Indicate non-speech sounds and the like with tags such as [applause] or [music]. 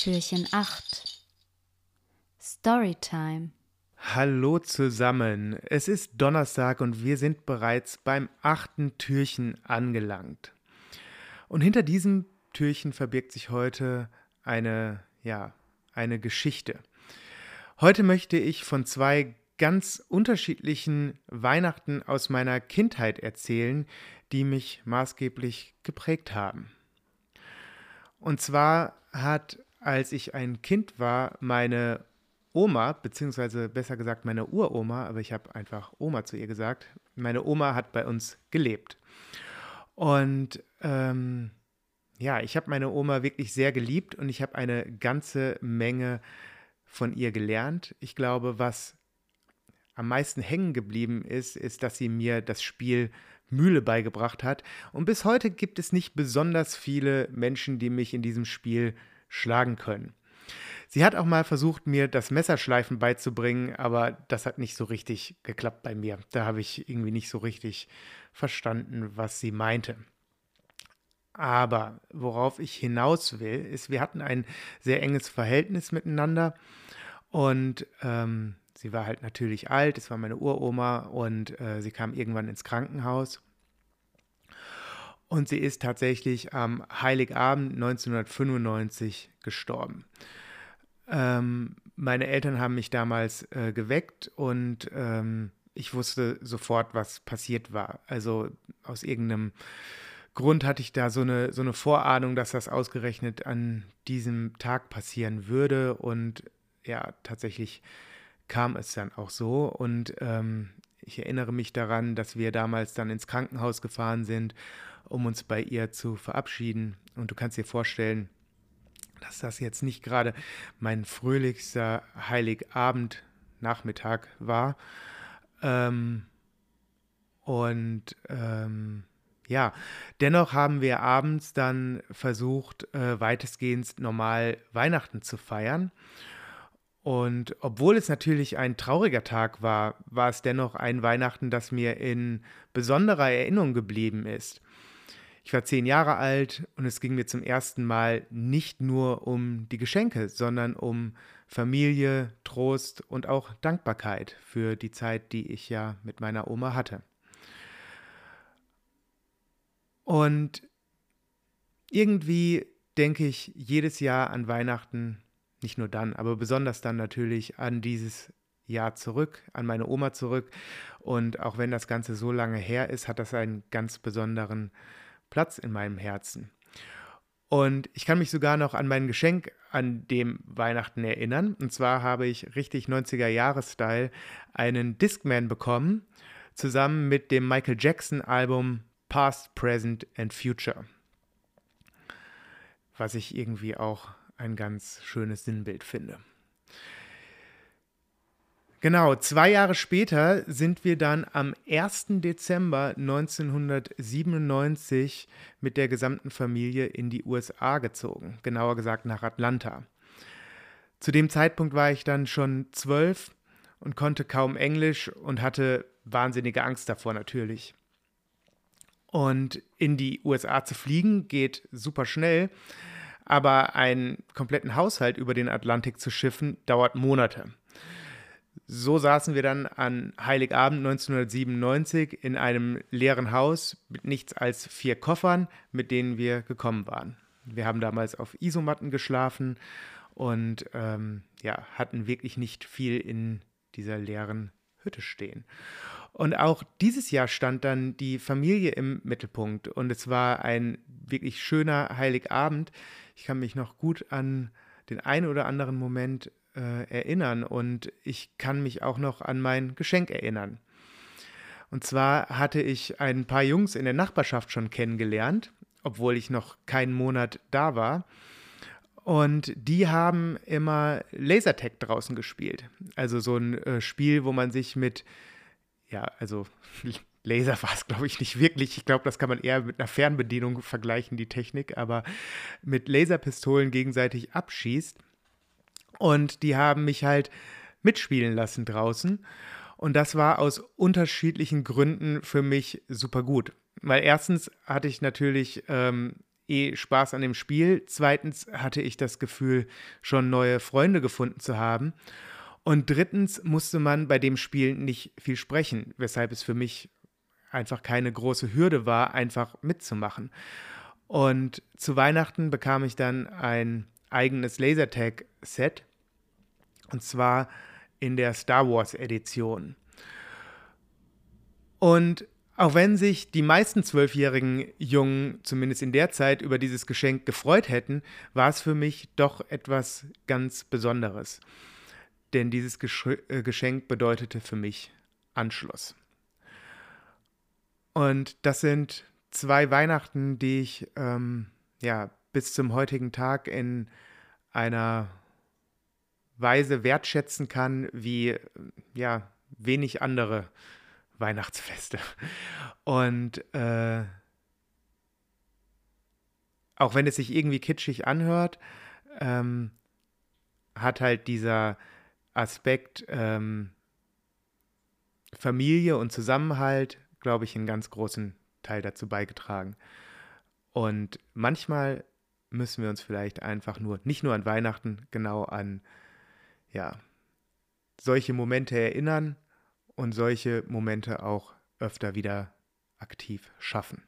Türchen 8 Storytime Hallo zusammen, es ist Donnerstag und wir sind bereits beim achten Türchen angelangt. Und hinter diesem Türchen verbirgt sich heute eine, ja, eine Geschichte. Heute möchte ich von zwei ganz unterschiedlichen Weihnachten aus meiner Kindheit erzählen, die mich maßgeblich geprägt haben. Und zwar hat, als ich ein Kind war, meine Oma, beziehungsweise besser gesagt meine Uroma, aber ich habe einfach Oma zu ihr gesagt, meine Oma hat bei uns gelebt. Und ähm, ja, ich habe meine Oma wirklich sehr geliebt und ich habe eine ganze Menge von ihr gelernt. Ich glaube, was am meisten hängen geblieben ist, ist, dass sie mir das Spiel Mühle beigebracht hat. Und bis heute gibt es nicht besonders viele Menschen, die mich in diesem Spiel schlagen können. Sie hat auch mal versucht, mir das Messerschleifen beizubringen, aber das hat nicht so richtig geklappt bei mir. Da habe ich irgendwie nicht so richtig verstanden, was sie meinte. Aber worauf ich hinaus will, ist, wir hatten ein sehr enges Verhältnis miteinander und ähm, sie war halt natürlich alt, es war meine Uroma und äh, sie kam irgendwann ins Krankenhaus. Und sie ist tatsächlich am Heiligabend 1995 gestorben. Ähm, meine Eltern haben mich damals äh, geweckt und ähm, ich wusste sofort, was passiert war. Also aus irgendeinem Grund hatte ich da so eine, so eine Vorahnung, dass das ausgerechnet an diesem Tag passieren würde. Und ja, tatsächlich kam es dann auch so. Und ähm, ich erinnere mich daran, dass wir damals dann ins Krankenhaus gefahren sind, um uns bei ihr zu verabschieden. Und du kannst dir vorstellen, dass das jetzt nicht gerade mein fröhlichster Heiligabend Nachmittag war. Ähm, und ähm, ja, dennoch haben wir abends dann versucht, äh, weitestgehend normal Weihnachten zu feiern. Und obwohl es natürlich ein trauriger Tag war, war es dennoch ein Weihnachten, das mir in besonderer Erinnerung geblieben ist. Ich war zehn Jahre alt und es ging mir zum ersten Mal nicht nur um die Geschenke, sondern um Familie, Trost und auch Dankbarkeit für die Zeit, die ich ja mit meiner Oma hatte. Und irgendwie denke ich jedes Jahr an Weihnachten, nicht nur dann, aber besonders dann natürlich an dieses Jahr zurück, an meine Oma zurück. Und auch wenn das Ganze so lange her ist, hat das einen ganz besonderen Platz in meinem Herzen. Und ich kann mich sogar noch an mein Geschenk an dem Weihnachten erinnern. Und zwar habe ich richtig 90er-Jahre-Style einen Discman bekommen, zusammen mit dem Michael Jackson-Album Past, Present and Future. Was ich irgendwie auch ein ganz schönes Sinnbild finde. Genau, zwei Jahre später sind wir dann am 1. Dezember 1997 mit der gesamten Familie in die USA gezogen, genauer gesagt nach Atlanta. Zu dem Zeitpunkt war ich dann schon zwölf und konnte kaum Englisch und hatte wahnsinnige Angst davor natürlich. Und in die USA zu fliegen geht super schnell, aber einen kompletten Haushalt über den Atlantik zu schiffen dauert Monate. So saßen wir dann an Heiligabend 1997 in einem leeren Haus mit nichts als vier Koffern, mit denen wir gekommen waren. Wir haben damals auf Isomatten geschlafen und ähm, ja, hatten wirklich nicht viel in dieser leeren Hütte stehen. Und auch dieses Jahr stand dann die Familie im Mittelpunkt und es war ein wirklich schöner Heiligabend. Ich kann mich noch gut an den einen oder anderen Moment äh, erinnern und ich kann mich auch noch an mein Geschenk erinnern. Und zwar hatte ich ein paar Jungs in der Nachbarschaft schon kennengelernt, obwohl ich noch keinen Monat da war. Und die haben immer Lasertag draußen gespielt. Also so ein äh, Spiel, wo man sich mit, ja, also [laughs] Laser war es, glaube ich, nicht wirklich. Ich glaube, das kann man eher mit einer Fernbedienung vergleichen, die Technik, aber mit Laserpistolen gegenseitig abschießt. Und die haben mich halt mitspielen lassen draußen. Und das war aus unterschiedlichen Gründen für mich super gut. Weil erstens hatte ich natürlich ähm, eh Spaß an dem Spiel. Zweitens hatte ich das Gefühl, schon neue Freunde gefunden zu haben. Und drittens musste man bei dem Spiel nicht viel sprechen, weshalb es für mich einfach keine große Hürde war, einfach mitzumachen. Und zu Weihnachten bekam ich dann ein eigenes Lasertag-Set. Und zwar in der Star Wars Edition. Und auch wenn sich die meisten zwölfjährigen Jungen zumindest in der Zeit über dieses Geschenk gefreut hätten, war es für mich doch etwas ganz Besonderes. Denn dieses äh, Geschenk bedeutete für mich Anschluss. Und das sind zwei Weihnachten, die ich ähm, ja, bis zum heutigen Tag in einer Weise wertschätzen kann, wie ja, wenig andere Weihnachtsfeste. Und äh, auch wenn es sich irgendwie kitschig anhört, ähm, hat halt dieser Aspekt ähm, Familie und Zusammenhalt, glaube ich, einen ganz großen Teil dazu beigetragen. Und manchmal müssen wir uns vielleicht einfach nur, nicht nur an Weihnachten, genau an, ja, solche Momente erinnern und solche Momente auch öfter wieder aktiv schaffen.